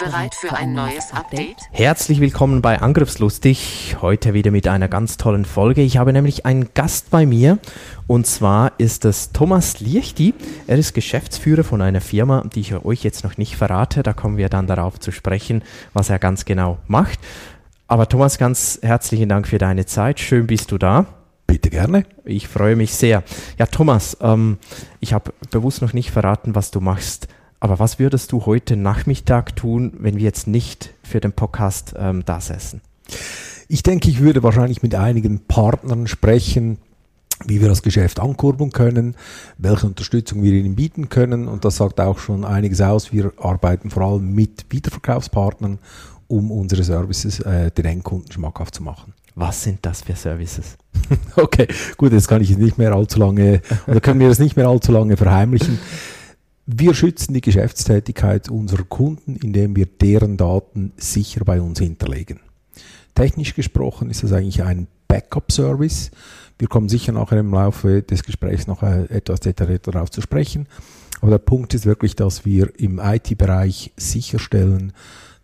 Bereit für ein neues Update? Herzlich willkommen bei Angriffslustig. Heute wieder mit einer ganz tollen Folge. Ich habe nämlich einen Gast bei mir und zwar ist es Thomas Liechti. Er ist Geschäftsführer von einer Firma, die ich euch jetzt noch nicht verrate. Da kommen wir dann darauf zu sprechen, was er ganz genau macht. Aber Thomas, ganz herzlichen Dank für deine Zeit. Schön bist du da. Bitte gerne. Ich freue mich sehr. Ja, Thomas, ähm, ich habe bewusst noch nicht verraten, was du machst. Aber was würdest du heute Nachmittag tun, wenn wir jetzt nicht für den Podcast ähm, da säßen? Ich denke, ich würde wahrscheinlich mit einigen Partnern sprechen, wie wir das Geschäft ankurbeln können, welche Unterstützung wir ihnen bieten können. Und das sagt auch schon einiges aus. Wir arbeiten vor allem mit Wiederverkaufspartnern, um unsere Services äh, den Endkunden schmackhaft zu machen. Was sind das für Services? okay, gut, jetzt kann ich es nicht mehr allzu lange, oder können wir das nicht mehr allzu lange verheimlichen. Wir schützen die Geschäftstätigkeit unserer Kunden, indem wir deren Daten sicher bei uns hinterlegen. Technisch gesprochen ist das eigentlich ein Backup-Service. Wir kommen sicher nachher im Laufe des Gesprächs noch äh, etwas detaillierter darauf zu sprechen. Aber der Punkt ist wirklich, dass wir im IT-Bereich sicherstellen,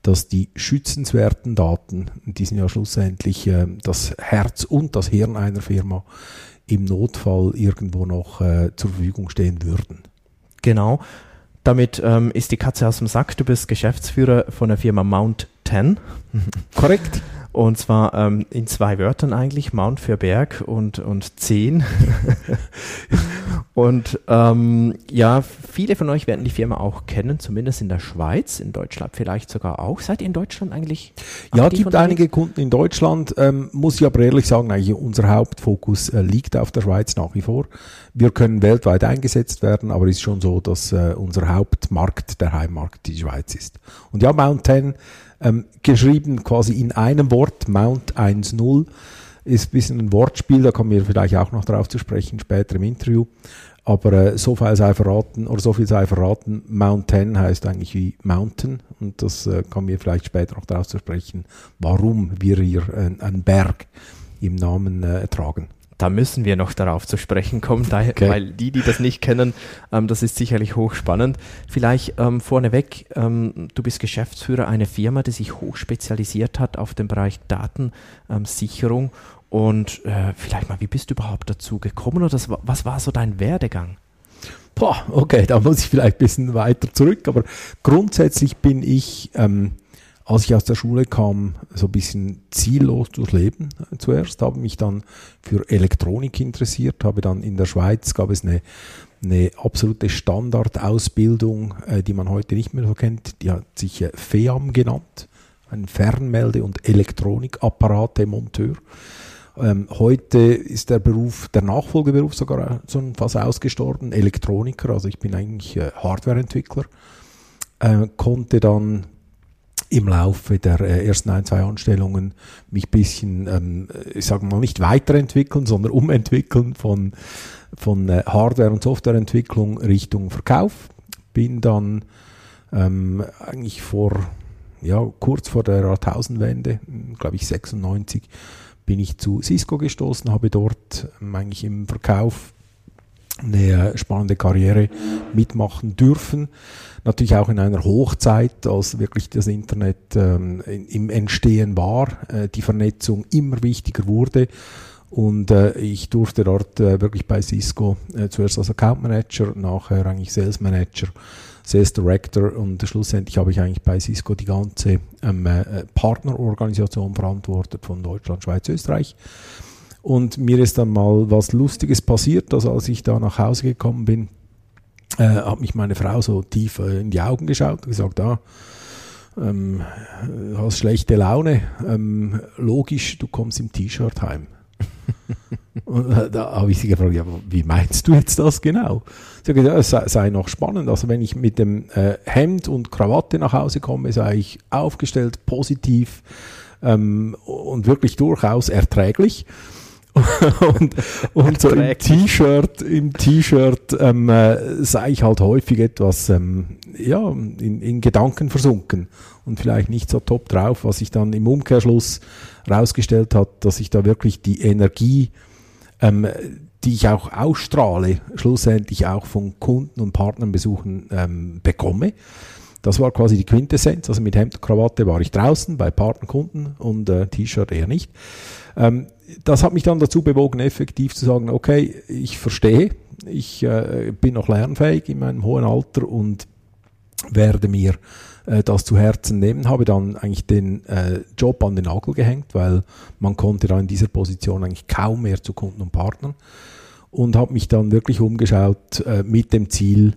dass die schützenswerten Daten, die sind ja schlussendlich äh, das Herz und das Hirn einer Firma, im Notfall irgendwo noch äh, zur Verfügung stehen würden. Genau. Damit ähm, ist die Katze aus dem Sack. Du bist Geschäftsführer von der Firma Mount 10. Korrekt. Und zwar ähm, in zwei Wörtern eigentlich, Mount für Berg und, und 10. und ähm, ja, viele von euch werden die Firma auch kennen, zumindest in der Schweiz, in Deutschland vielleicht sogar auch. Seid ihr in Deutschland eigentlich? Ja, gibt einige Kunden in Deutschland, ähm, muss ich aber ehrlich sagen, eigentlich unser Hauptfokus äh, liegt auf der Schweiz nach wie vor. Wir können weltweit eingesetzt werden, aber es ist schon so, dass äh, unser Hauptmarkt der Heimmarkt die Schweiz ist. Und ja, Mount 10 ähm, geschrieben quasi in einem Wort, Mount 1.0, ist ein bisschen ein Wortspiel, da kommen wir vielleicht auch noch darauf zu sprechen, später im Interview. Aber äh, so viel sei verraten, oder so viel sei verraten, Mount 10 heißt eigentlich wie Mountain und das äh, kommen wir vielleicht später noch darauf zu sprechen, warum wir hier äh, einen Berg im Namen äh, tragen da müssen wir noch darauf zu sprechen kommen, da, okay. weil die, die das nicht kennen, ähm, das ist sicherlich hochspannend. Vielleicht ähm, vorneweg, ähm, du bist Geschäftsführer einer Firma, die sich hoch spezialisiert hat auf den Bereich Datensicherung. Und äh, vielleicht mal, wie bist du überhaupt dazu gekommen oder das, was war so dein Werdegang? Boah, okay, da muss ich vielleicht ein bisschen weiter zurück, aber grundsätzlich bin ich ähm, als ich aus der Schule kam, so ein bisschen ziellos durchs Leben. Zuerst, habe mich dann für Elektronik interessiert, habe dann in der Schweiz, gab es eine, eine absolute Standardausbildung, äh, die man heute nicht mehr so kennt, die hat sich äh, FEAM genannt, ein Fernmelde- und Elektronikapparate-Monteur. Ähm, heute ist der Beruf, der Nachfolgeberuf sogar so fast ausgestorben, Elektroniker, also ich bin eigentlich äh, Hardwareentwickler, äh, konnte dann im Laufe der äh, ersten ein, zwei Anstellungen mich ein bisschen, ähm, ich sage mal, nicht weiterentwickeln, sondern umentwickeln von, von äh, Hardware- und Softwareentwicklung Richtung Verkauf. Bin dann ähm, eigentlich vor, ja, kurz vor der Jahrtausendwende, glaube ich 96, bin ich zu Cisco gestoßen, habe dort ähm, eigentlich im Verkauf eine spannende Karriere mitmachen dürfen. Natürlich auch in einer Hochzeit, als wirklich das Internet ähm, im Entstehen war, äh, die Vernetzung immer wichtiger wurde. Und äh, ich durfte dort äh, wirklich bei Cisco äh, zuerst als Account Manager, nachher eigentlich Sales Manager, Sales Director und schlussendlich habe ich eigentlich bei Cisco die ganze ähm, äh, Partnerorganisation verantwortet von Deutschland, Schweiz, Österreich. Und mir ist dann mal was Lustiges passiert, also als ich da nach Hause gekommen bin, äh, hat mich meine Frau so tief äh, in die Augen geschaut und gesagt, ah, ähm, hast schlechte Laune, ähm, logisch, du kommst im T-Shirt heim. Und äh, da habe ich sie gefragt, ja, wie meinst du jetzt das genau? Sie hat gesagt, es sei, sei noch spannend. Also wenn ich mit dem äh, Hemd und Krawatte nach Hause komme, sei ich aufgestellt, positiv ähm, und wirklich durchaus erträglich. und, und so im T-Shirt, im T-Shirt ähm, äh, sei ich halt häufig etwas ähm, ja, in, in Gedanken versunken und vielleicht nicht so top drauf, was sich dann im Umkehrschluss rausgestellt hat, dass ich da wirklich die Energie, ähm, die ich auch ausstrahle, schlussendlich auch von Kunden und Partnernbesuchen ähm, bekomme. Das war quasi die Quintessenz. Also mit Hemd und Krawatte war ich draußen bei Partnerkunden und äh, T-Shirt eher nicht. Ähm, das hat mich dann dazu bewogen, effektiv zu sagen, okay, ich verstehe, ich äh, bin noch lernfähig in meinem hohen Alter und werde mir äh, das zu Herzen nehmen, habe dann eigentlich den äh, Job an den Nagel gehängt, weil man konnte da in dieser Position eigentlich kaum mehr zu Kunden und Partnern und habe mich dann wirklich umgeschaut äh, mit dem Ziel,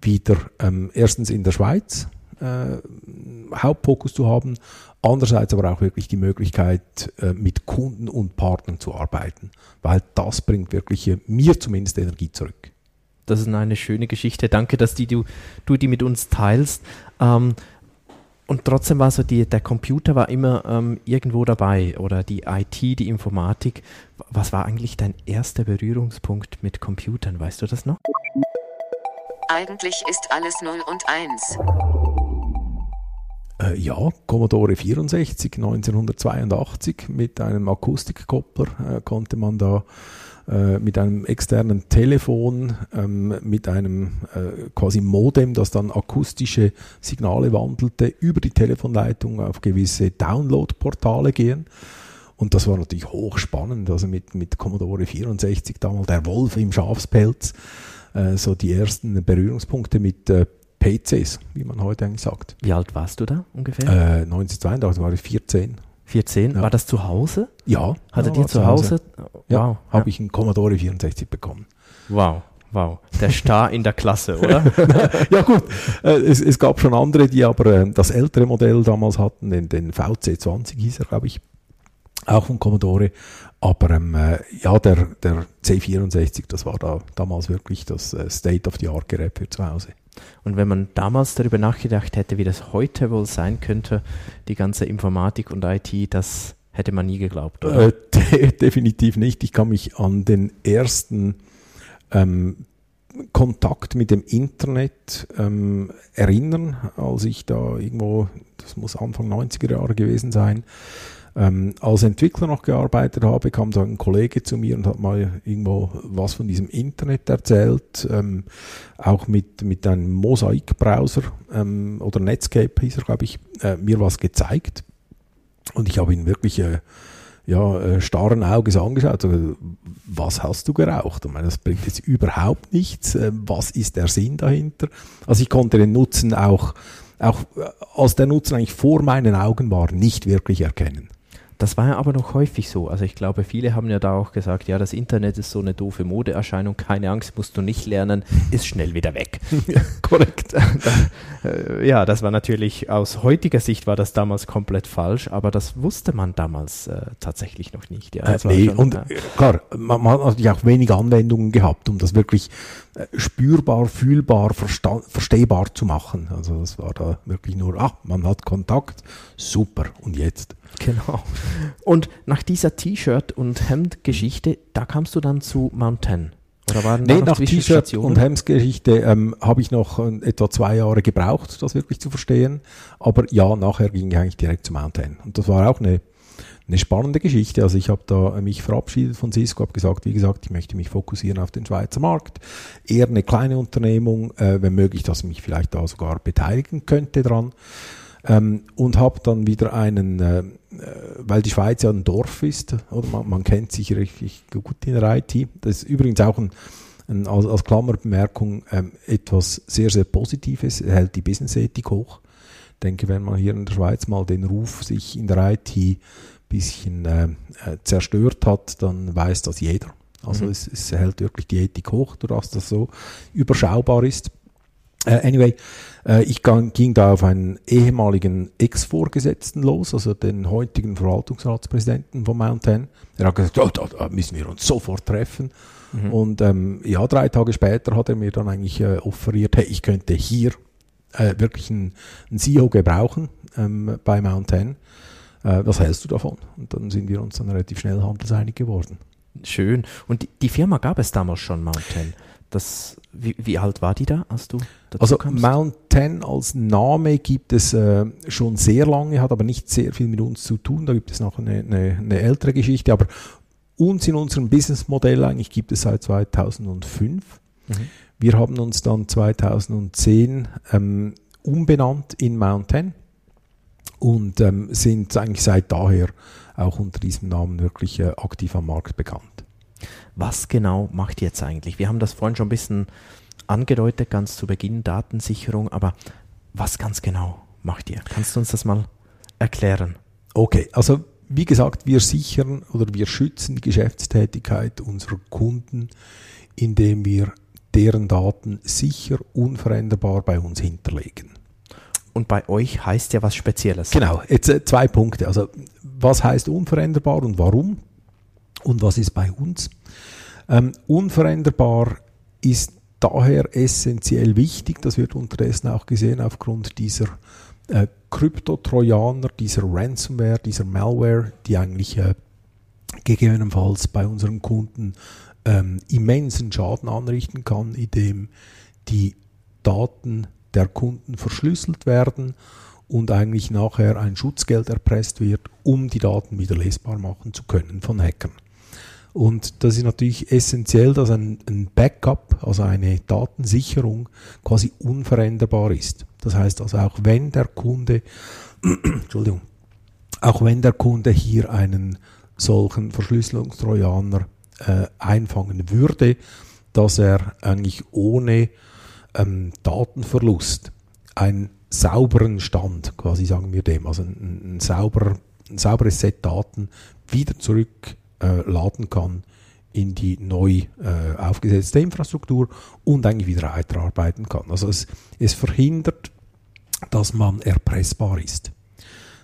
wieder ähm, erstens in der Schweiz äh, Hauptfokus zu haben, andererseits aber auch wirklich die Möglichkeit, äh, mit Kunden und Partnern zu arbeiten, weil das bringt wirklich äh, mir zumindest Energie zurück. Das ist eine schöne Geschichte. Danke, dass die, du, du die mit uns teilst. Ähm, und trotzdem war so, die, der Computer war immer ähm, irgendwo dabei oder die IT, die Informatik. Was war eigentlich dein erster Berührungspunkt mit Computern? Weißt du das noch? Eigentlich ist alles 0 und 1. Äh, ja, Commodore 64 1982 mit einem Akustikkoppler äh, konnte man da äh, mit einem externen Telefon, ähm, mit einem äh, quasi Modem, das dann akustische Signale wandelte, über die Telefonleitung auf gewisse Download-Portale gehen. Und das war natürlich hochspannend, also mit, mit Commodore 64 damals der Wolf im Schafspelz, äh, so die ersten Berührungspunkte mit äh, PCs, wie man heute eigentlich sagt. Wie alt warst du da ungefähr? Äh, 1982 war ich 14. 14. Ja. War das zu Hause? Ja. Hattet ja, ihr zu Hause? Ja, Wow. habe ich einen Commodore 64 bekommen. Wow. Wow. Der Star in der Klasse, oder? ja gut, äh, es, es gab schon andere, die aber äh, das ältere Modell damals hatten, den, den VC20 hieß er, glaube ich, auch von Commodore. Aber ähm, äh, ja, der, der C64, das war da damals wirklich das äh, State-of-the-Art-Gerät für zu Hause. Und wenn man damals darüber nachgedacht hätte, wie das heute wohl sein könnte, die ganze Informatik und IT, das hätte man nie geglaubt, oder? Äh, de definitiv nicht. Ich kann mich an den ersten ähm, Kontakt mit dem Internet ähm, erinnern, als ich da irgendwo, das muss Anfang 90er Jahre gewesen sein, ähm, als Entwickler noch gearbeitet habe, kam da ein Kollege zu mir und hat mal irgendwo was von diesem Internet erzählt, ähm, auch mit, mit einem Mosaik-Browser ähm, oder Netscape hieß er, glaube ich, äh, mir was gezeigt. Und ich habe ihn wirklich äh, ja, äh, starren Auges angeschaut. So, was hast du geraucht? Ich meine, das bringt jetzt überhaupt nichts. Äh, was ist der Sinn dahinter? Also ich konnte den Nutzen auch, auch äh, als der Nutzen eigentlich vor meinen Augen war, nicht wirklich erkennen. Das war ja aber noch häufig so. Also ich glaube, viele haben ja da auch gesagt, ja, das Internet ist so eine doofe Modeerscheinung, keine Angst, musst du nicht lernen, ist schnell wieder weg. Korrekt. Da, äh, ja, das war natürlich, aus heutiger Sicht war das damals komplett falsch, aber das wusste man damals äh, tatsächlich noch nicht. Ja, Äh, nee, schon, und ja. äh, klar, man, man hat natürlich auch wenig Anwendungen gehabt, um das wirklich äh, spürbar, fühlbar, verstehbar zu machen. Also das war da wirklich nur, ah, man hat Kontakt, super, und jetzt? Genau. Und nach dieser T-Shirt- und Hemd-Geschichte, da kamst du dann zu Mountain. Oder waren Nee, nach T-Shirt und Hemsgeschichte ähm, habe ich noch äh, etwa zwei Jahre gebraucht, das wirklich zu verstehen. Aber ja, nachher ging ich eigentlich direkt zu Mountain. Und das war auch eine, eine spannende Geschichte. Also ich habe da mich verabschiedet von Cisco, habe gesagt, wie gesagt, ich möchte mich fokussieren auf den Schweizer Markt. Eher eine kleine Unternehmung, äh, wenn möglich, dass ich mich vielleicht da sogar beteiligen könnte dran. Ähm, und habe dann wieder einen, äh, äh, weil die Schweiz ja ein Dorf ist, oder man, man kennt sich richtig gut in der IT. Das ist übrigens auch ein, ein als, als Klammerbemerkung ähm, etwas sehr, sehr Positives, Er hält die Business-Ethik hoch. Ich denke, wenn man hier in der Schweiz mal den Ruf sich in der IT ein bisschen äh, äh, zerstört hat, dann weiß das jeder. Also Mhm. es, es hält wirklich die Ethik hoch, dass das so überschaubar ist. Äh, anyway, äh, ich ging da auf einen ehemaligen Ex-Vorgesetzten los, also den heutigen Verwaltungsratspräsidenten von Mountain. Er hat gesagt, oh, da, da müssen wir uns sofort treffen. Mhm. Und ähm, ja, drei Tage später hat er mir dann eigentlich äh, offeriert, hey, ich könnte hier äh, wirklich einen, einen CEO gebrauchen ähm, bei Mountain. Äh, was hältst du davon? Und dann sind wir uns dann relativ schnell handelseinig geworden. Schön. Und die, die Firma gab es damals schon, Mountain. Das, wie, wie, alt war die da, als du dazu Also kamst? Mount 10 als Name gibt es äh, schon sehr lange, hat aber nicht sehr viel mit uns zu tun. Da gibt es noch eine, eine, eine ältere Geschichte. Aber uns in unserem Businessmodell eigentlich gibt es seit 2005. Mhm. Wir haben uns dann 2010 ähm, umbenannt in Mount 10 und ähm, sind eigentlich seit daher auch unter diesem Namen wirklich äh, aktiv am Markt bekannt. Was genau macht ihr jetzt eigentlich? Wir haben das vorhin schon ein bisschen angedeutet, ganz zu Beginn, Datensicherung, aber was ganz genau macht ihr? Kannst du uns das mal erklären? Okay, also wie gesagt, wir sichern oder wir schützen die Geschäftstätigkeit unserer Kunden, indem wir deren Daten sicher, unveränderbar bei uns hinterlegen. Und bei euch heißt ja was Spezielles. Genau, jetzt äh, zwei Punkte. Also was heißt unveränderbar und warum? Und was ist bei uns? Ähm, unveränderbar ist daher essentiell wichtig, das wird unterdessen auch gesehen aufgrund dieser äh, Krypto-Trojaner, dieser Ransomware, dieser Malware, die eigentlich äh, gegebenenfalls bei unseren Kunden ähm, immensen Schaden anrichten kann, indem die Daten der Kunden verschlüsselt werden und eigentlich nachher ein Schutzgeld erpresst wird, um die Daten wieder lesbar machen zu können von Hackern. Und das ist natürlich essentiell, dass ein, ein, Backup, also eine Datensicherung, quasi unveränderbar ist. Das heißt also, auch wenn der Kunde, Entschuldigung, auch wenn der Kunde hier einen solchen Verschlüsselungstrojaner äh, einfangen würde, dass er eigentlich ohne ähm, Datenverlust einen sauberen Stand, quasi sagen wir dem, also ein, ein, sauber, ein sauberes Set Daten wieder zurück äh, laden kann in die neu äh, aufgesetzte Infrastruktur und eigentlich wieder weiterarbeiten kann. Also es, es verhindert, dass man erpressbar ist.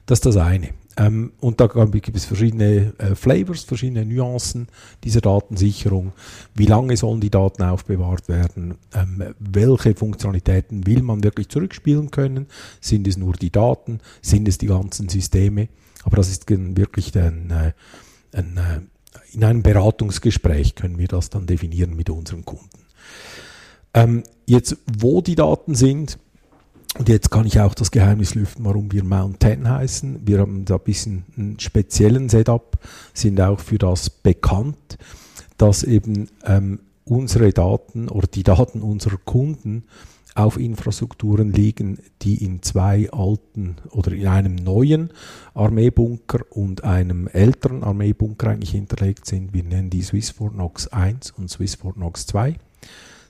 Das ist das eine. Ähm, und da gibt es verschiedene äh, Flavors, verschiedene Nuancen dieser Datensicherung. Wie lange sollen die Daten aufbewahrt werden? Ähm, welche Funktionalitäten will man wirklich zurückspielen können? Sind es nur die Daten? Sind es die ganzen Systeme? Aber das ist wirklich ein, äh, ein, äh, in einem Beratungsgespräch können wir das dann definieren mit unseren Kunden. Ähm, jetzt, wo die Daten sind, und jetzt kann ich auch das Geheimnis lüften, warum wir Mount 10 heißen. Wir haben da ein bisschen einen speziellen Setup, sind auch für das bekannt, dass eben ähm, unsere Daten oder die Daten unserer Kunden auf Infrastrukturen liegen, die in zwei alten oder in einem neuen Armeebunker und einem älteren Armeebunker eigentlich hinterlegt sind. Wir nennen die Swiss Fort Knox 1 und Swiss Fort Knox 2.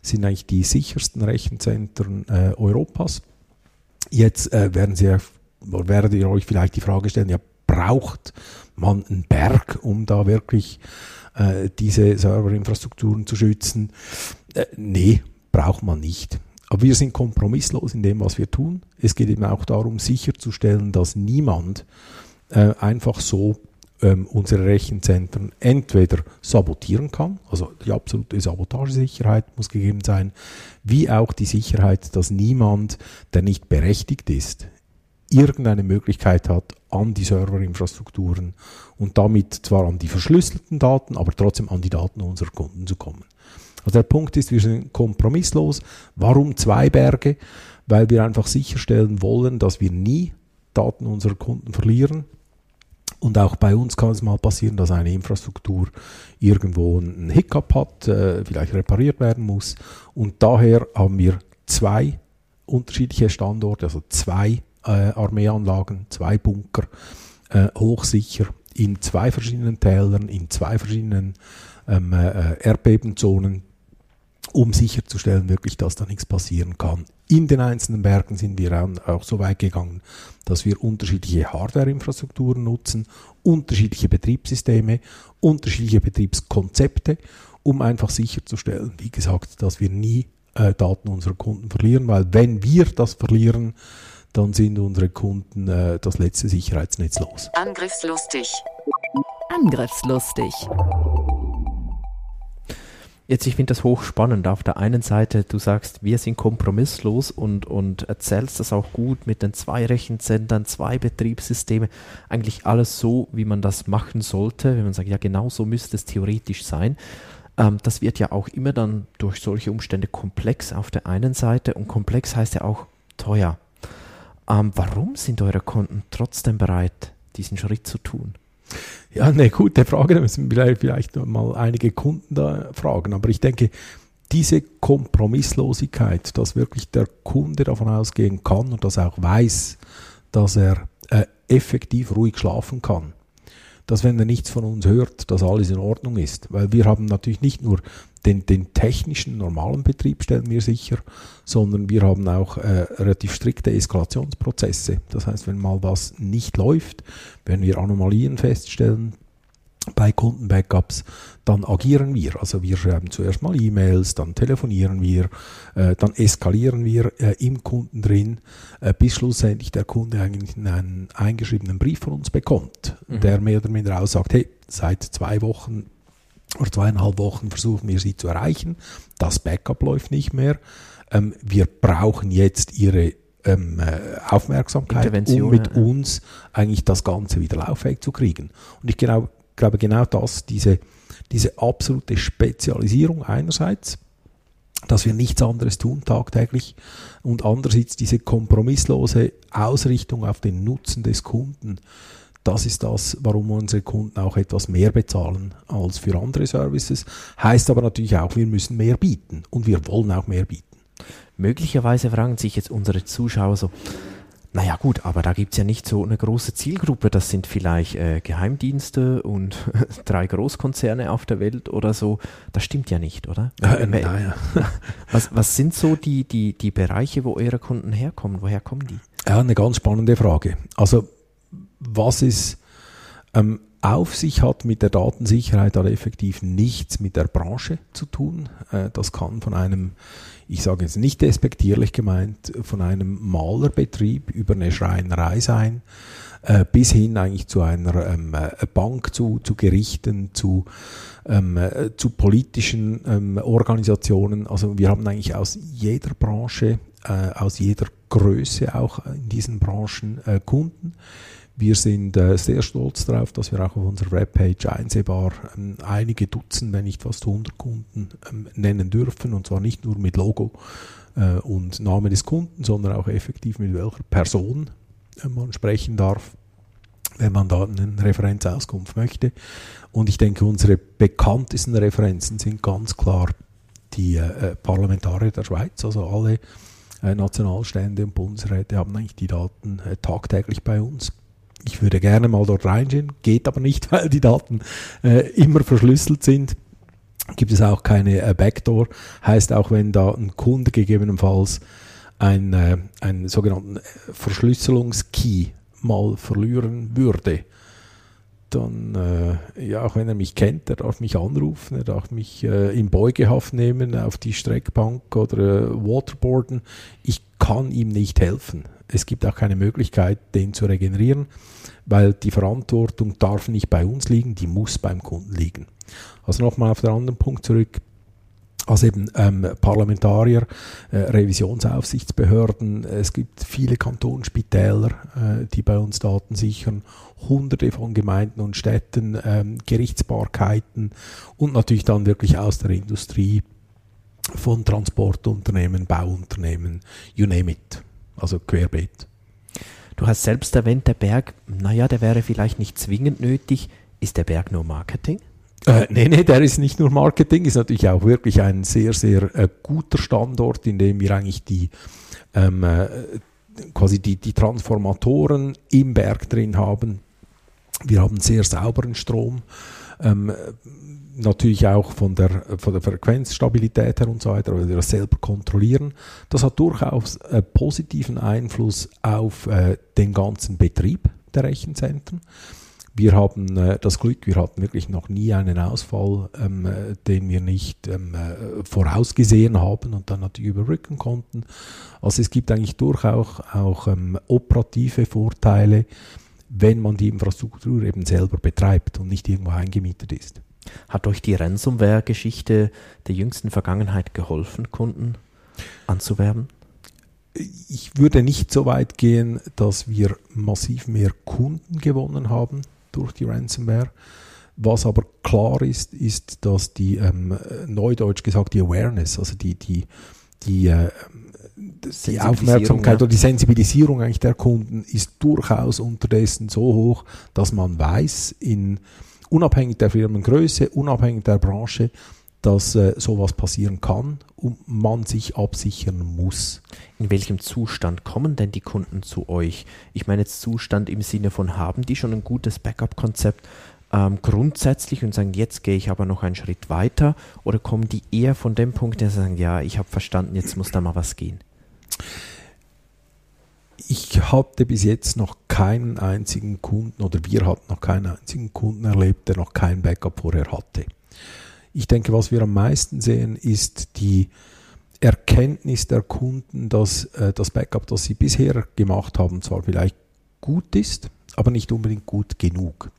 Sind eigentlich die sichersten Rechenzentren äh, Europas. Jetzt äh, werden Sie, werdet ihr euch vielleicht die Frage stellen, ja, braucht man einen Berg, um da wirklich äh, diese Serverinfrastrukturen zu schützen? Äh, nee, braucht man nicht. Aber wir sind kompromisslos in dem, was wir tun. Es geht eben auch darum, sicherzustellen, dass niemand äh, einfach so ähm, unsere Rechenzentren entweder sabotieren kann, also die absolute Sabotagesicherheit muss gegeben sein, wie auch die Sicherheit, dass niemand, der nicht berechtigt ist, irgendeine Möglichkeit hat, an die Serverinfrastrukturen und damit zwar an die verschlüsselten Daten, aber trotzdem an die Daten unserer Kunden zu kommen. Also der Punkt ist, wir sind kompromisslos. Warum zwei Berge? Weil wir einfach sicherstellen wollen, dass wir nie Daten unserer Kunden verlieren. Und auch bei uns kann es mal passieren, dass eine Infrastruktur irgendwo einen Hiccup hat, äh, vielleicht repariert werden muss. Und daher haben wir zwei unterschiedliche Standorte, also zwei äh, Armeeanlagen, zwei Bunker, äh, hochsicher in zwei verschiedenen Tälern, in zwei verschiedenen ähm, äh, Erdbebenzonen, um sicherzustellen, wirklich, dass da nichts passieren kann. In den einzelnen Bergen sind wir auch so weit gegangen, dass wir unterschiedliche Hardware-Infrastrukturen nutzen, unterschiedliche Betriebssysteme, unterschiedliche Betriebskonzepte, um einfach sicherzustellen, wie gesagt, dass wir nie äh, Daten unserer Kunden verlieren, weil wenn wir das verlieren, dann sind unsere Kunden äh, das letzte Sicherheitsnetz los. Angriffslustig. Angriffslustig. Jetzt, ich finde das hochspannend. Auf der einen Seite, du sagst, wir sind kompromisslos und, und erzählst das auch gut mit den zwei Rechenzentren, zwei Betriebssysteme. Eigentlich alles so, wie man das machen sollte, wenn man sagt, ja, genau so müsste es theoretisch sein. Ähm, das wird ja auch immer dann durch solche Umstände komplex auf der einen Seite und komplex heißt ja auch teuer. Ähm, warum sind eure Kunden trotzdem bereit, diesen Schritt zu tun? Ja, eine gute Frage. Da müssen wir vielleicht noch mal einige Kunden da fragen. Aber ich denke, diese Kompromisslosigkeit, dass wirklich der Kunde davon ausgehen kann und das auch weiß, dass er äh, effektiv ruhig schlafen kann, dass wenn er nichts von uns hört, dass alles in Ordnung ist. Weil wir haben natürlich nicht nur den, den technischen, normalen Betrieb, stellen wir sicher, sondern wir haben auch äh, relativ strikte Eskalationsprozesse. Das heißt, wenn mal was nicht läuft, wenn wir Anomalien feststellen, bei Kundenbackups, dann agieren wir. Also wir schreiben zuerst mal E-Mails, dann telefonieren wir, äh, dann eskalieren wir äh, im Kunden drin, äh, bis schlussendlich der Kunde eigentlich einen eingeschriebenen Brief von uns bekommt, mhm. der mehr oder minder aussagt, hey, seit zwei Wochen oder zweieinhalb Wochen versuchen wir sie zu erreichen, das Backup läuft nicht mehr, ähm, wir brauchen jetzt ihre ähm, äh, Aufmerksamkeit, um mit uns eigentlich das Ganze wieder lauffähig zu kriegen. Und ich genau, glaube genau das, diese, diese absolute Spezialisierung einerseits, dass wir nichts anderes tun tagtäglich und andererseits diese kompromisslose Ausrichtung auf den Nutzen des Kunden. Das ist das, warum unsere Kunden auch etwas mehr bezahlen als für andere Services. Heißt aber natürlich auch, wir müssen mehr bieten und wir wollen auch mehr bieten. Möglicherweise fragen sich jetzt unsere Zuschauer so, naja gut, aber da gibt es ja nicht so eine große Zielgruppe. Das sind vielleicht äh, Geheimdienste und drei Großkonzerne auf der Welt oder so. Das stimmt ja nicht, oder? Äh, naja. was, was sind so die, die, die Bereiche, wo eure Kunden herkommen? Woher kommen die? Ja, eine ganz spannende Frage. Also was es ähm, auf sich hat mit der Datensicherheit, hat effektiv nichts mit der Branche zu tun. Äh, das kann von einem ich sage jetzt nicht despektierlich gemeint, von einem Malerbetrieb über eine Schreinerei sein, äh, bis hin eigentlich zu einer ähm, äh, Bank, zu, zu Gerichten, zu, ähm, äh, zu politischen ähm, Organisationen. Also wir haben eigentlich aus jeder Branche, aus jeder Größe auch in diesen Branchen Kunden. Wir sind äh, sehr stolz darauf, dass wir auch auf unserer Webpage einsehbar ähm, einige Dutzend, wenn nicht fast 100 Kunden ähm, nennen dürfen. Und zwar nicht nur mit Logo äh, und Name des Kunden, sondern auch effektiv mit welcher Person äh, man sprechen darf, wenn man da eine Referenzauskunft möchte. Und ich denke, unsere bekanntesten Referenzen sind ganz klar die Parlamentarier der Schweiz, also alle Nationalstände und Bundesräte haben eigentlich die Daten tagtäglich bei uns. Ich würde gerne mal dort reinschauen, geht aber nicht, weil die Daten äh, immer verschlüsselt sind. Gibt es auch keine äh, Backdoor. Heißt auch, wenn da ein Kunde gegebenenfalls ein, äh, einen sogenannten äh, Verschlüsselungskey mal verlieren würde, dann, äh, ja, auch wenn er mich kennt, er darf mich anrufen, er darf mich äh, in Beugehaft nehmen, auf die Streckbank oder äh, Waterboarden. Ich kann ihm nicht helfen. Es gibt auch keine Möglichkeit, den zu regenerieren, weil die Verantwortung darf nicht bei uns liegen, die muss beim Kunden liegen. Also nochmal auf den anderen Punkt zurück als eben ähm, Parlamentarier, äh, Revisionsaufsichtsbehörden. Es gibt viele Kantonsspitäler, äh, die bei uns Daten sichern, hunderte von Gemeinden und Städten, ähm, Gerichtsbarkeiten und natürlich dann wirklich aus der Industrie von Transportunternehmen, Bauunternehmen, you name it, also querbeet. Du hast selbst erwähnt, der Berg, naja, der wäre vielleicht nicht zwingend nötig. Ist der Berg nur Marketing? Äh, nee, nee, der ist nicht nur Marketing, ist natürlich auch wirklich ein sehr, sehr äh, guter Standort, in dem wir eigentlich die ähm, äh, quasi die, die Transformatoren im Berg drin haben. Wir haben sehr sauberen Strom. Ähm, natürlich auch von der, von der Frequenzstabilität her und so weiter, weil wir das selber kontrollieren. Das hat durchaus äh, positiven Einfluss auf äh, den ganzen Betrieb der Rechenzentren. Wir haben äh, das Glück, wir hatten wirklich noch nie einen Ausfall, ähm, äh, den wir nicht ähm, äh, vorausgesehen haben und dann natürlich überbrücken konnten. Also es gibt eigentlich durchaus auch ähm, operative Vorteile, wenn man die Infrastruktur eben selber betreibt und nicht irgendwo eingemietet ist. Hat euch die Ransomware-Geschichte der jüngsten Vergangenheit geholfen, Kunden anzuwerben? Ich würde nicht so weit gehen, dass wir massiv mehr Kunden gewonnen haben durch die Ransomware. Was aber klar ist, ist, dass die, ähm, neudeutsch gesagt, die Awareness, also die, die, die, äh, die Aufmerksamkeit ja. oder die Sensibilisierung eigentlich der Kunden ist durchaus unterdessen so hoch, dass man weiß, in, unabhängig der Firmengröße, unabhängig der Branche, dass äh, sowas passieren kann und man sich absichern muss. In welchem Zustand kommen denn die Kunden zu euch? Ich meine jetzt Zustand im Sinne von, haben die schon ein gutes Backup-Konzept ähm, grundsätzlich und sagen, jetzt gehe ich aber noch einen Schritt weiter? Oder kommen die eher von dem Punkt, der sagen, ja, ich habe verstanden, jetzt muss da mal was gehen? Ich hatte bis jetzt noch keinen einzigen Kunden oder wir hatten noch keinen einzigen Kunden erlebt, der noch kein Backup vorher hatte. Ich denke, was wir am meisten sehen, ist die Erkenntnis der Kunden, dass äh, das Backup, das sie bisher gemacht haben, zwar vielleicht gut ist, aber nicht unbedingt gut genug.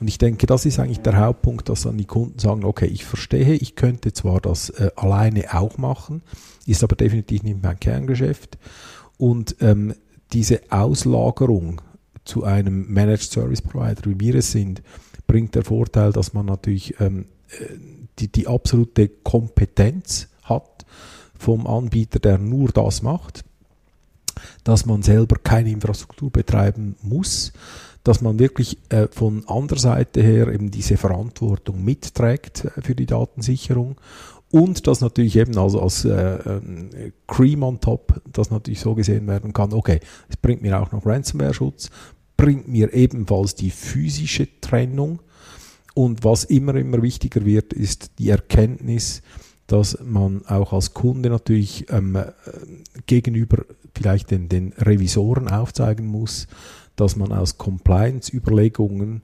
Und ich denke, das ist eigentlich der Hauptpunkt, dass dann die Kunden sagen, okay, ich verstehe, ich könnte zwar das äh, alleine auch machen, ist aber definitiv nicht mein Kerngeschäft. Und ähm, diese Auslagerung zu einem Managed Service Provider, wie wir es sind, bringt der Vorteil, dass man natürlich ähm, äh, die, die absolute Kompetenz hat vom Anbieter, der nur das macht, dass man selber keine Infrastruktur betreiben muss, dass man wirklich äh, von anderer Seite her eben diese Verantwortung mitträgt äh, für die Datensicherung und dass natürlich eben also als äh, äh, Cream on top, das natürlich so gesehen werden kann, okay, es bringt mir auch noch Ransomware-Schutz, bringt mir ebenfalls die physische Trennung. Und was immer, immer wichtiger wird, ist die Erkenntnis, dass man auch als Kunde natürlich ähm, äh, gegenüber vielleicht den, den Revisoren aufzeigen muss, dass man aus Compliance-Überlegungen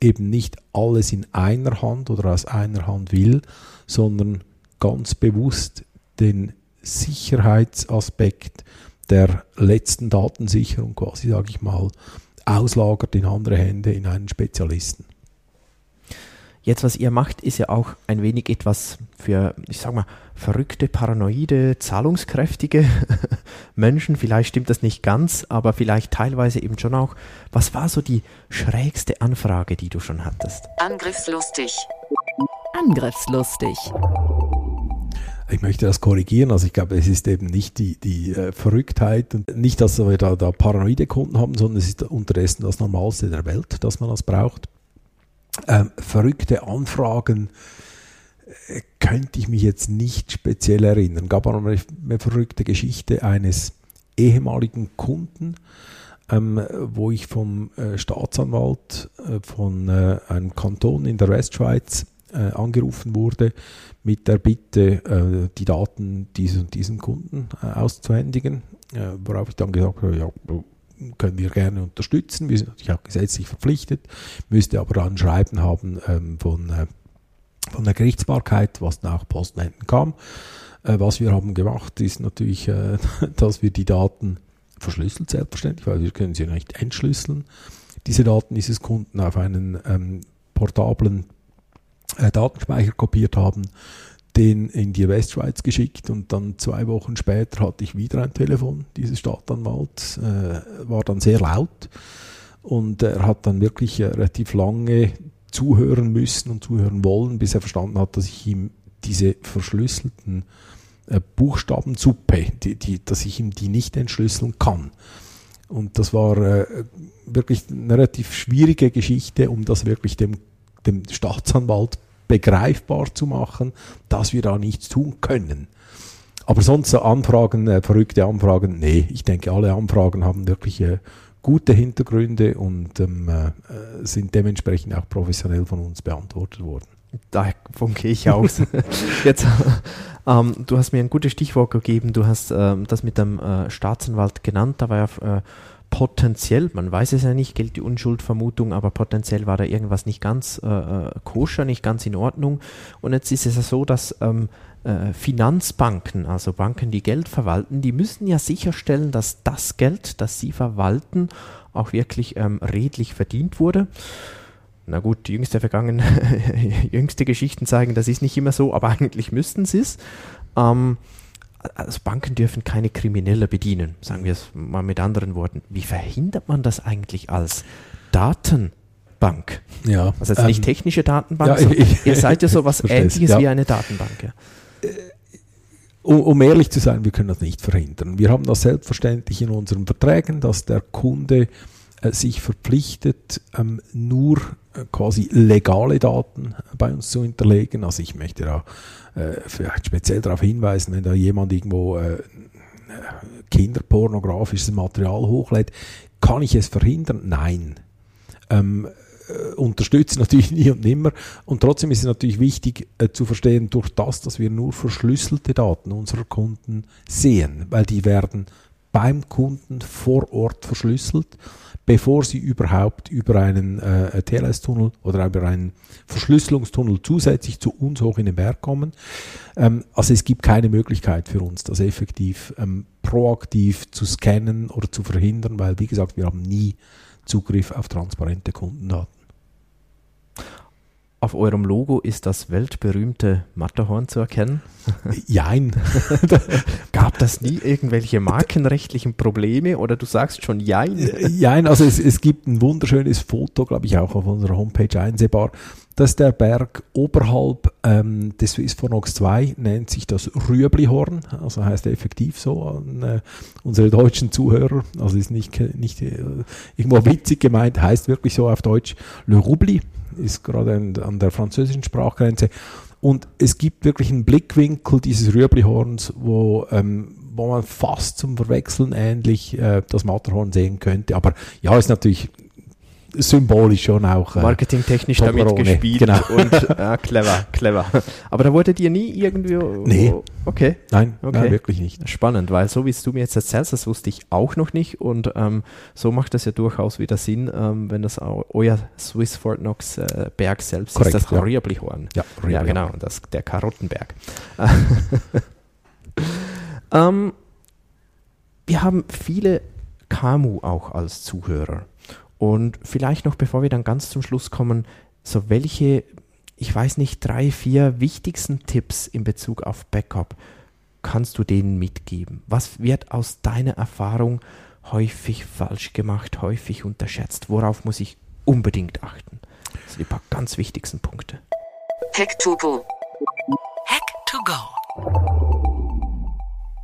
eben nicht alles in einer Hand oder aus einer Hand will, sondern ganz bewusst den Sicherheitsaspekt der letzten Datensicherung quasi, sage ich mal, auslagert in andere Hände in einen Spezialisten. Jetzt, was ihr macht, ist ja auch ein wenig etwas für, ich sag mal, verrückte, paranoide, zahlungskräftige Menschen. Vielleicht stimmt das nicht ganz, aber vielleicht teilweise eben schon auch. Was war so die schrägste Anfrage, die du schon hattest? Angriffslustig. Angriffslustig. Ich möchte das korrigieren. Also ich glaube, es ist eben nicht die, die äh, Verrücktheit und nicht, dass wir da, da paranoide Kunden haben, sondern es ist unterdessen das Normalste der Welt, dass man das braucht ähm, verrückte Anfragen äh, könnte ich mich jetzt nicht speziell erinnern. Gab aber eine, eine verrückte Geschichte eines ehemaligen Kunden, ähm, wo ich vom äh, Staatsanwalt äh, von äh, einem Kanton in der Westschweiz angerufen wurde mit der Bitte, äh, die Daten dieses und diesen Kunden auszuhändigen, worauf ich dann gesagt habe, ja, können wir gerne unterstützen. Wir sind natürlich auch gesetzlich verpflichtet, müsste aber dann Schreiben haben ähm, von, äh, von der Gerichtsbarkeit, was nach Postnenten kam. Äh, was wir haben gemacht, ist natürlich, äh, dass wir die Daten verschlüsselt, selbstverständlich, weil wir können sie nicht entschlüsseln. Diese Daten dieses Kunden auf einen ähm, portablen äh, Datenspeicher kopiert haben, den in die Westschweiz geschickt und dann zwei Wochen später hatte ich wieder ein Telefon dieses Stadtanwalts, äh, war dann sehr laut und er hat dann wirklich äh, relativ lange zuhören müssen und zuhören wollen, bis er verstanden hat, dass ich ihm diese verschlüsselten äh, Buchstabensuppe, die, die, dass ich ihm die nicht entschlüsseln kann. Und das war äh, wirklich eine relativ schwierige Geschichte, um das wirklich dem, dem Staatsanwalt begreifbar zu machen, dass wir da nichts tun können. Aber sonst so Anfragen, äh, verrückte Anfragen, nee, ich denke, alle Anfragen haben wirklich äh, gute Hintergründe und ähm, äh, sind dementsprechend auch professionell von uns beantwortet worden. Davon gehe ich aus. Jetzt, ähm, du hast mir ein gutes Stichwort gegeben. Du hast ähm, das mit dem äh, Staatsanwalt genannt. Da war ja äh, potenziell, man weiß es ja nicht, gilt die Unschuldvermutung, aber potenziell war da irgendwas nicht ganz äh, äh koscher, nicht ganz in Ordnung. Und jetzt ist es ja so, dass ähm, äh, Finanzbanken, also Banken, die Geld verwalten, die müssen ja sicherstellen, dass das Geld, das sie verwalten, auch wirklich ähm, redlich verdient wurde. Na gut, die jüngste, vergangen, jüngste Geschichten zeigen, das ist nicht immer so, aber eigentlich müssten sie es. Ähm, also Banken dürfen keine Kriminelle bedienen, sagen wir es mal mit anderen Worten. Wie verhindert man das eigentlich als Datenbank? Ja, also jetzt nicht ähm, technische Datenbank, ja, ich, ihr seid ja so was ähnliches ja. wie eine Datenbank. Ja. Äh, um, um, ehrlich zu sein, wir können das nicht verhindern. Wir haben das selbstverständlich in unseren Verträgen, dass der Kunde äh, sich verpflichtet, ähm, nur äh, quasi legale Daten bei uns zu hinterlegen. Also ich möchte da äh, vielleicht speziell darauf hinweisen, wenn da jemand irgendwo äh, kinderpornografisches Material hochlädt, kann ich es verhindern? Nein. Ähm, äh, unterstützen natürlich nie und nimmer. Und trotzdem ist es natürlich wichtig äh, zu verstehen, durch das, dass wir nur verschlüsselte Daten unserer Kunden sehen, weil die werden beim Kunden vor Ort verschlüsselt bevor sie überhaupt über einen äh, TLS-Tunnel oder über einen Verschlüsselungstunnel zusätzlich zu uns hoch in den Berg kommen. Ähm, also es gibt keine Möglichkeit für uns, das effektiv ähm, proaktiv zu scannen oder zu verhindern, weil, wie gesagt, wir haben nie Zugriff auf transparente Kundendaten. Auf eurem Logo ist das weltberühmte Matterhorn zu erkennen. Jein. Gab das nie irgendwelche markenrechtlichen Probleme oder du sagst schon Jein? Jein, also es, es gibt ein wunderschönes Foto, glaube ich, auch auf unserer Homepage einsehbar. Das ist der Berg oberhalb ähm, des Swissphonox 2, nennt sich das Rüeblihorn, also heißt effektiv so an äh, unsere deutschen Zuhörer, also ist nicht, nicht äh, irgendwo witzig gemeint, heißt wirklich so auf Deutsch Le Rubli ist gerade an der französischen Sprachgrenze. Und es gibt wirklich einen Blickwinkel dieses Rüeblihorns, wo, ähm, wo man fast zum Verwechseln ähnlich äh, das Matterhorn sehen könnte. Aber ja, ist natürlich symbolisch schon auch. Äh, Marketingtechnisch damit gespielt genau. und äh, clever, clever. Aber da wurdet ihr nie irgendwie. Nee. Okay. Nein, okay. nein, wirklich nicht. Spannend, weil so wie es du mir jetzt erzählst, das wusste ich auch noch nicht und ähm, so macht das ja durchaus wieder Sinn, ähm, wenn das euer Swiss Fort Knox äh, Berg selbst Korrekt, ist, das ja. Rieblichhorn. Ja, Rieblichhorn. ja, genau, das, der Karottenberg. ähm, wir haben viele KMU auch als Zuhörer. Und vielleicht noch, bevor wir dann ganz zum Schluss kommen, so welche, ich weiß nicht, drei, vier wichtigsten Tipps in Bezug auf Backup kannst du denen mitgeben? Was wird aus deiner Erfahrung häufig falsch gemacht, häufig unterschätzt? Worauf muss ich unbedingt achten? Das sind die paar ganz wichtigsten Punkte. Hack to go. Hack to go.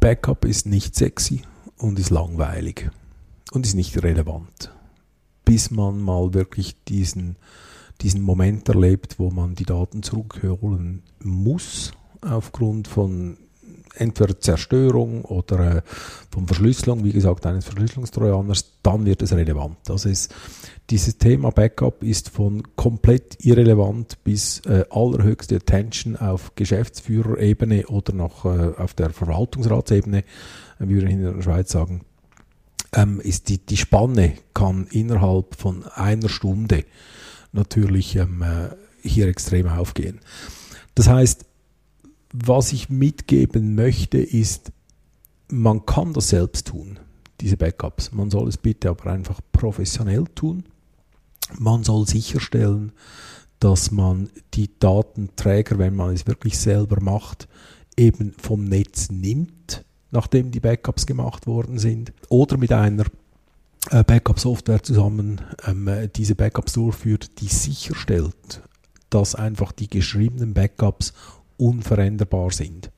Backup ist nicht sexy und ist langweilig und ist nicht relevant bis man mal wirklich diesen, diesen Moment erlebt, wo man die Daten zurückholen muss, aufgrund von entweder Zerstörung oder äh, von Verschlüsselung, wie gesagt, eines Verschlüsselungstrojaners, dann wird es relevant. Also ist, dieses Thema Backup ist von komplett irrelevant bis äh, allerhöchste Attention auf Geschäftsführerebene oder noch äh, auf der Verwaltungsratsebene, wie wir in der Schweiz sagen, ähm, ist die, die Spanne kann innerhalb von einer Stunde natürlich ähm, äh, hier extrem aufgehen. Das heißt, was ich mitgeben möchte, ist, man kann das selbst tun, diese Backups. Man soll es bitte aber einfach professionell tun. Man soll sicherstellen, dass man die Datenträger, wenn man es wirklich selber macht, eben vom Netz nimmt nachdem die Backups gemacht worden sind, oder mit einer äh, Backup-Software zusammen ähm, diese Backups durchführt, die sicherstellt, dass einfach die geschriebenen Backups unveränderbar sind.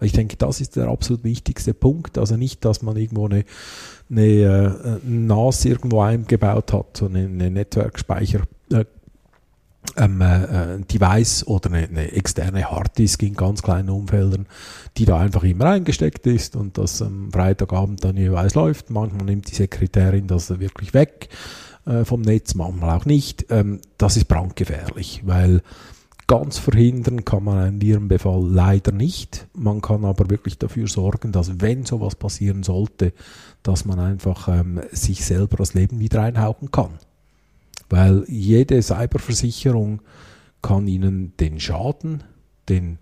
Ich denke, das ist der absolut wichtigste Punkt. Also nicht, dass man irgendwo eine, eine, äh, NAS irgendwo eingebaut hat, so eine, eine Netzwerkspeicher, äh, ähm, äh, Device oder eine, eine, externe Harddisk in ganz kleinen Umfeldern, die da einfach immer eingesteckt ist und das am Freitagabend dann jeweils läuft. Manchmal nimmt die Sekretärin das wirklich weg äh, vom Netz, manchmal auch nicht. Ähm, das ist brandgefährlich, weil Ganz verhindern kann man einen Virenbefall leider nicht. Man kann aber wirklich dafür sorgen, dass wenn sowas passieren sollte, dass man einfach ähm, sich selber das Leben wieder einhauchen kann. Weil jede Cyberversicherung kann Ihnen den Schaden, den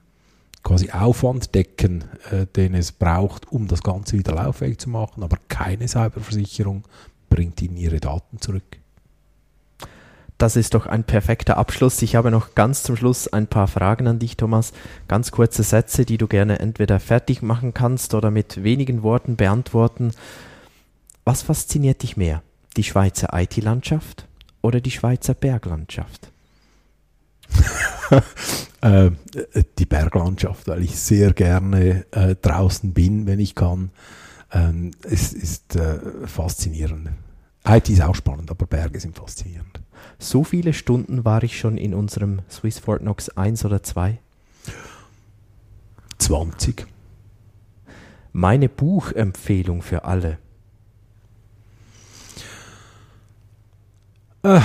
quasi Aufwand decken, äh, den es braucht, um das Ganze wieder lauffähig zu machen, aber keine Cyberversicherung bringt Ihnen Ihre Daten zurück. Das ist doch ein perfekter Abschluss. Ich habe noch ganz zum Schluss ein paar Fragen an dich, Thomas. Ganz kurze Sätze, die du gerne entweder fertig machen kannst oder mit wenigen Worten beantworten. Was fasziniert dich mehr? Die Schweizer IT-Landschaft oder die Schweizer Berglandschaft? äh, die Berglandschaft, weil ich sehr gerne äh, draußen bin, wenn ich kann. Ähm, es ist äh, faszinierend. IT ist auch spannend, aber Berge sind faszinierend. So viele Stunden war ich schon in unserem Swiss Fort Knox 1 oder 2? 20. Meine Buchempfehlung für alle. Äh,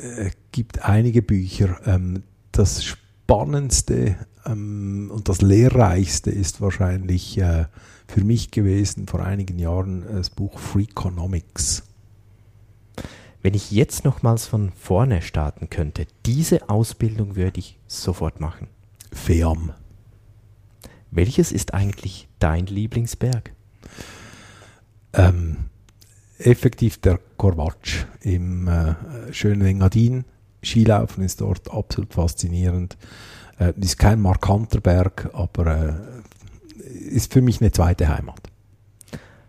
äh, gibt einige Bücher. Ähm, das Spannendste ähm, und das Lehrreichste ist wahrscheinlich äh, für mich gewesen vor einigen Jahren das Buch Freakonomics. Wenn ich jetzt nochmals von vorne starten könnte, diese Ausbildung würde ich sofort machen. FEAM. Welches ist eigentlich dein Lieblingsberg? Ähm, effektiv der Korvatsch im äh, schönen Engadin. Skilaufen ist dort absolut faszinierend. Äh, ist kein markanter Berg, aber äh, ist für mich eine zweite Heimat.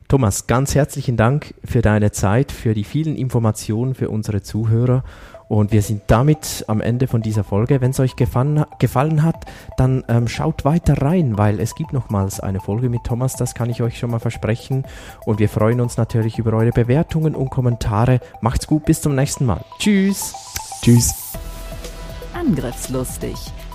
Thomas, ganz herzlichen Dank für deine Zeit, für die vielen Informationen für unsere Zuhörer. Und wir sind damit am Ende von dieser Folge. Wenn es euch gefallen, gefallen hat, dann ähm, schaut weiter rein, weil es gibt nochmals eine Folge mit Thomas, das kann ich euch schon mal versprechen. Und wir freuen uns natürlich über eure Bewertungen und Kommentare. Macht's gut, bis zum nächsten Mal. Tschüss. Tschüss. Angriffslustig